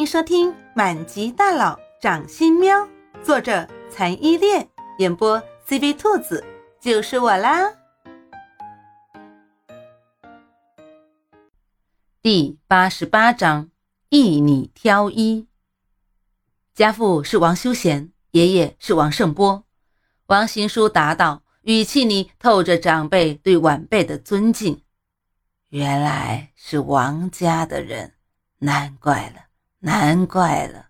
迎收听《满级大佬掌心喵》，作者残依恋，演播 CV 兔子，就是我啦。第八十八章，一女挑一。家父是王修贤，爷爷是王胜波。王行书答道，语气里透着长辈对晚辈的尊敬。原来是王家的人，难怪了。难怪了，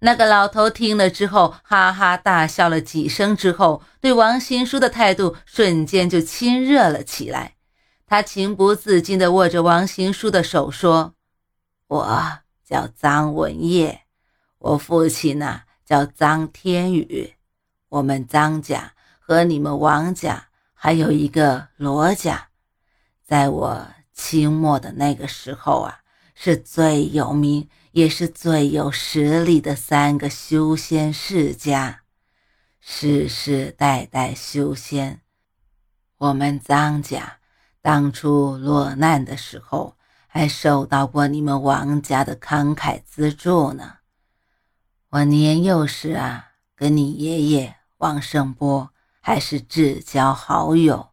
那个老头听了之后，哈哈大笑了几声，之后对王新书的态度瞬间就亲热了起来。他情不自禁地握着王新书的手说：“我叫张文业，我父亲呢叫张天宇，我们张家和你们王家还有一个罗家，在我清末的那个时候啊，是最有名。”也是最有实力的三个修仙世家，世世代代修仙。我们张家当初落难的时候，还受到过你们王家的慷慨资助呢。我年幼时啊，跟你爷爷王胜波还是至交好友。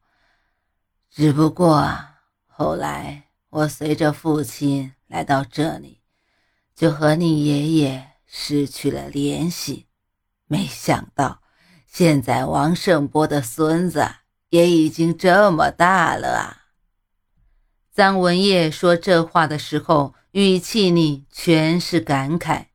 只不过后来我随着父亲来到这里。就和你爷爷失去了联系，没想到现在王胜波的孙子也已经这么大了啊！张文业说这话的时候，语气里全是感慨。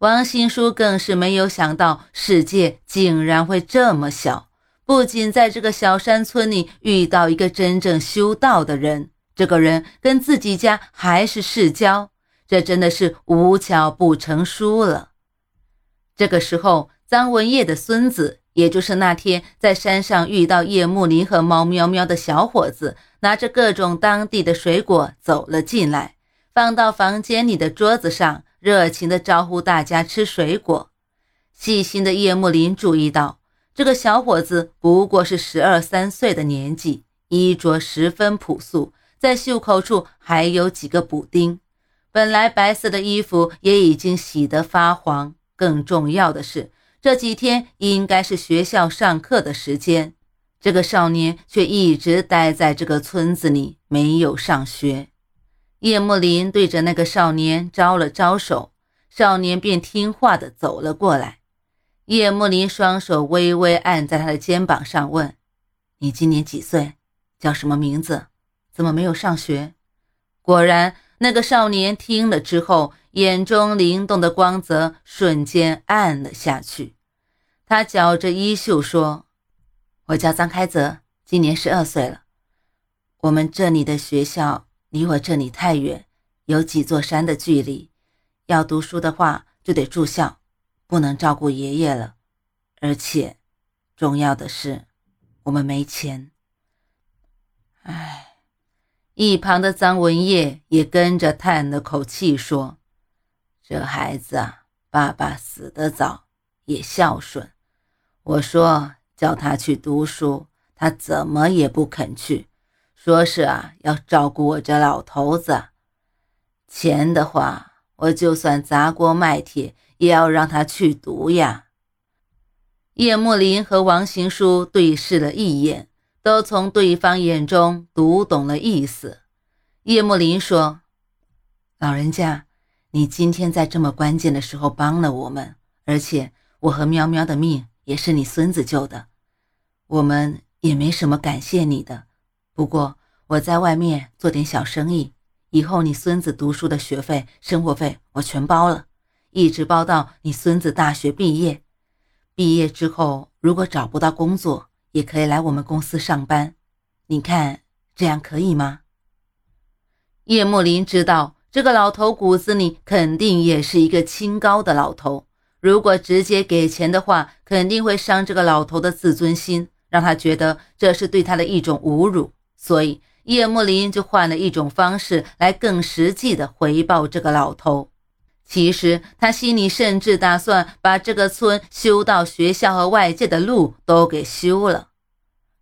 王新书更是没有想到，世界竟然会这么小，不仅在这个小山村里遇到一个真正修道的人，这个人跟自己家还是世交。这真的是无巧不成书了。这个时候，张文业的孙子，也就是那天在山上遇到叶慕林和猫喵喵的小伙子，拿着各种当地的水果走了进来，放到房间里的桌子上，热情地招呼大家吃水果。细心的叶慕林注意到，这个小伙子不过是十二三岁的年纪，衣着十分朴素，在袖口处还有几个补丁。本来白色的衣服也已经洗得发黄。更重要的是，这几天应该是学校上课的时间，这个少年却一直待在这个村子里，没有上学。叶慕林对着那个少年招了招手，少年便听话的走了过来。叶慕林双手微微按在他的肩膀上，问：“你今年几岁？叫什么名字？怎么没有上学？”果然。那个少年听了之后，眼中灵动的光泽瞬间暗了下去。他绞着衣袖说：“我叫张开泽，今年十二岁了。我们这里的学校离我这里太远，有几座山的距离。要读书的话，就得住校，不能照顾爷爷了。而且，重要的是，我们没钱。唉。”一旁的张文业也跟着叹了口气，说：“这孩子啊，爸爸死得早，也孝顺。我说叫他去读书，他怎么也不肯去，说是啊，要照顾我这老头子。钱的话，我就算砸锅卖铁，也要让他去读呀。”叶慕林和王行书对视了一眼。都从对方眼中读懂了意思。叶慕林说：“老人家，你今天在这么关键的时候帮了我们，而且我和喵喵的命也是你孙子救的，我们也没什么感谢你的。不过我在外面做点小生意，以后你孙子读书的学费、生活费我全包了，一直包到你孙子大学毕业。毕业之后，如果找不到工作，也可以来我们公司上班，你看这样可以吗？叶慕林知道这个老头骨子里肯定也是一个清高的老头，如果直接给钱的话，肯定会伤这个老头的自尊心，让他觉得这是对他的一种侮辱。所以叶慕林就换了一种方式来更实际的回报这个老头。其实他心里甚至打算把这个村修到学校和外界的路都给修了。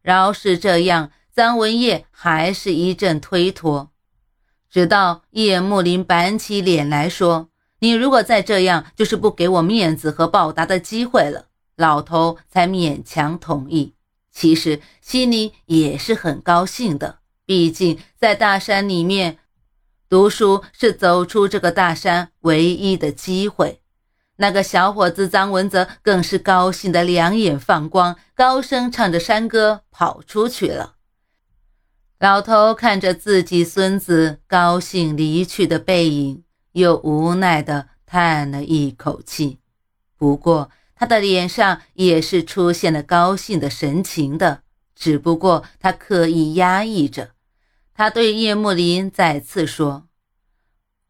饶是这样，张文业还是一阵推脱。直到叶慕林板起脸来说：“你如果再这样，就是不给我面子和报答的机会了。老头才勉强同意，其实心里也是很高兴的。毕竟在大山里面读书是走出这个大山唯一的机会。那个小伙子张文泽更是高兴的两眼放光，高声唱着山歌跑出去了。老头看着自己孙子高兴离去的背影，又无奈的叹了一口气。不过，他的脸上也是出现了高兴的神情的，只不过他刻意压抑着。他对叶慕林再次说：“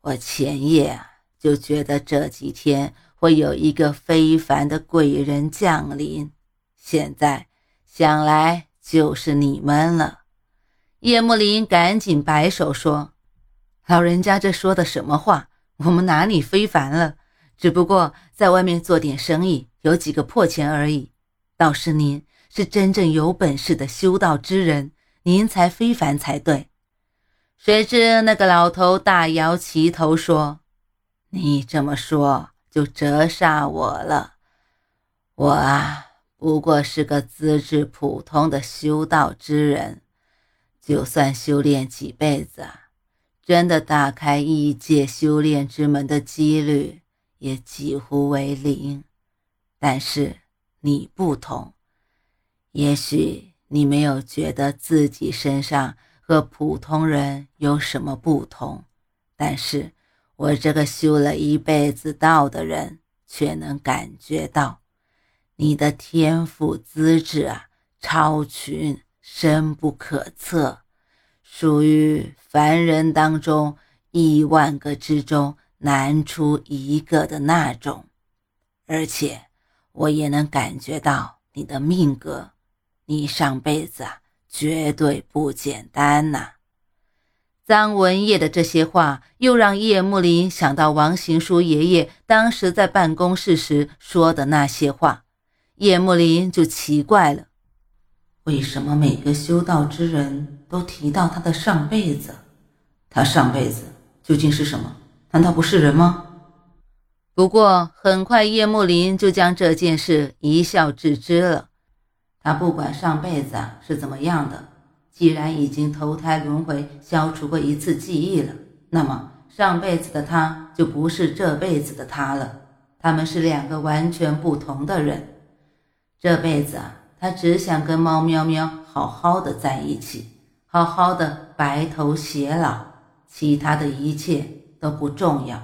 我前夜啊，就觉得这几天会有一个非凡的贵人降临，现在想来就是你们了。”叶慕林赶紧摆手说：“老人家这说的什么话？我们哪里非凡了？只不过在外面做点生意。”有几个破钱而已，倒是您是真正有本事的修道之人，您才非凡才对。谁知那个老头大摇其头说：“你这么说就折煞我了。我啊，不过是个资质普通的修道之人，就算修炼几辈子，真的打开异界修炼之门的几率也几乎为零。”但是你不同，也许你没有觉得自己身上和普通人有什么不同，但是我这个修了一辈子道的人却能感觉到，你的天赋资质啊，超群，深不可测，属于凡人当中亿万个之中难出一个的那种，而且。我也能感觉到你的命格，你上辈子啊绝对不简单呐！张文业的这些话，又让叶慕林想到王行书爷爷当时在办公室时说的那些话。叶慕林就奇怪了：为什么每个修道之人都提到他的上辈子？他上辈子究竟是什么？难道不是人吗？不过，很快叶慕林就将这件事一笑置之了。他不管上辈子是怎么样的，既然已经投胎轮回，消除过一次记忆了，那么上辈子的他就不是这辈子的他了。他们是两个完全不同的人。这辈子啊，他只想跟猫喵喵好好的在一起，好好的白头偕老，其他的一切都不重要。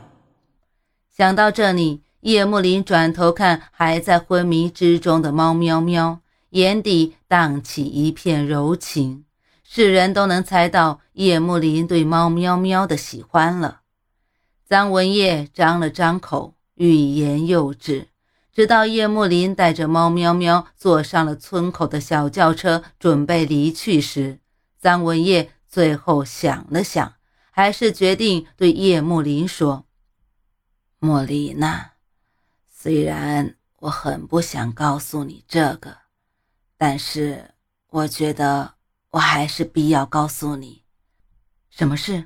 想到这里，叶慕林转头看还在昏迷之中的猫喵喵，眼底荡起一片柔情。世人都能猜到叶慕林对猫喵喵的喜欢了。张文业张了张口，欲言又止，直到叶慕林带着猫喵喵坐上了村口的小轿车，准备离去时，张文业最后想了想，还是决定对叶慕林说。莫莉娜，虽然我很不想告诉你这个，但是我觉得我还是必要告诉你。什么事？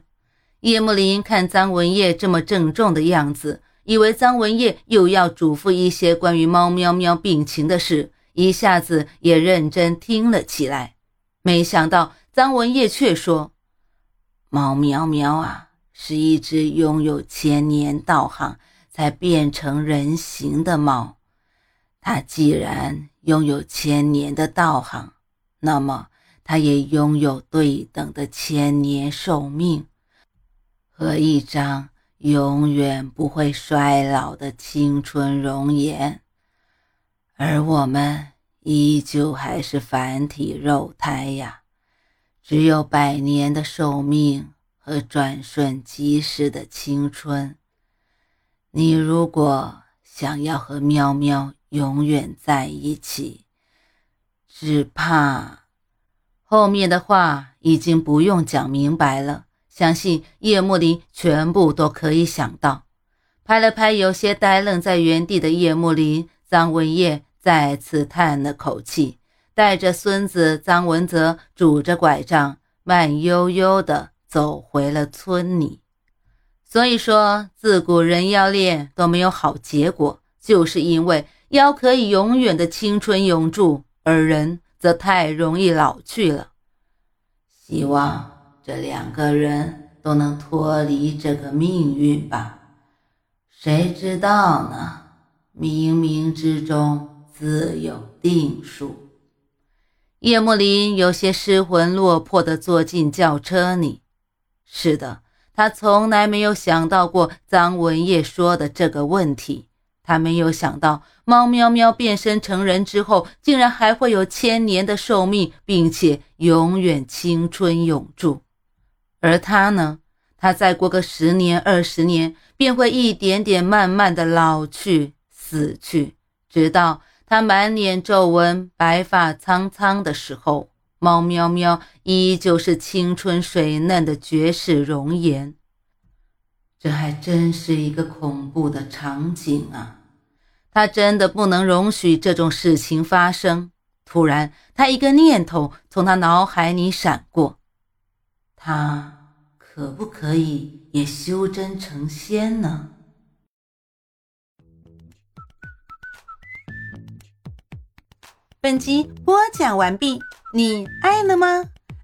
叶慕林看张文业这么郑重的样子，以为张文业又要嘱咐一些关于猫喵喵病情的事，一下子也认真听了起来。没想到张文业却说：“猫喵喵啊。”是一只拥有千年道行才变成人形的猫。他既然拥有千年的道行，那么他也拥有对等的千年寿命和一张永远不会衰老的青春容颜。而我们依旧还是凡体肉胎呀，只有百年的寿命。和转瞬即逝的青春，你如果想要和喵喵永远在一起，只怕后面的话已经不用讲明白了。相信叶慕林全部都可以想到。拍了拍有些呆愣在原地的叶慕林，张文业再次叹了口气，带着孙子张文泽拄着拐杖，慢悠悠的。走回了村里。所以说，自古人妖恋都没有好结果，就是因为妖可以永远的青春永驻，而人则太容易老去了。希望这两个人都能脱离这个命运吧。谁知道呢？冥冥之中自有定数。叶幕林有些失魂落魄地坐进轿车里。是的。他从来没有想到过张文业说的这个问题。他没有想到猫喵喵变身成人之后，竟然还会有千年的寿命，并且永远青春永驻。而他呢？他再过个十年、二十年，便会一点点慢慢的老去、死去，直到他满脸皱纹、白发苍苍的时候。猫喵喵依旧是青春水嫩的绝世容颜，这还真是一个恐怖的场景啊！他真的不能容许这种事情发生。突然，他一个念头从他脑海里闪过：他可不可以也修真成仙呢？本集播讲完毕。你爱了吗？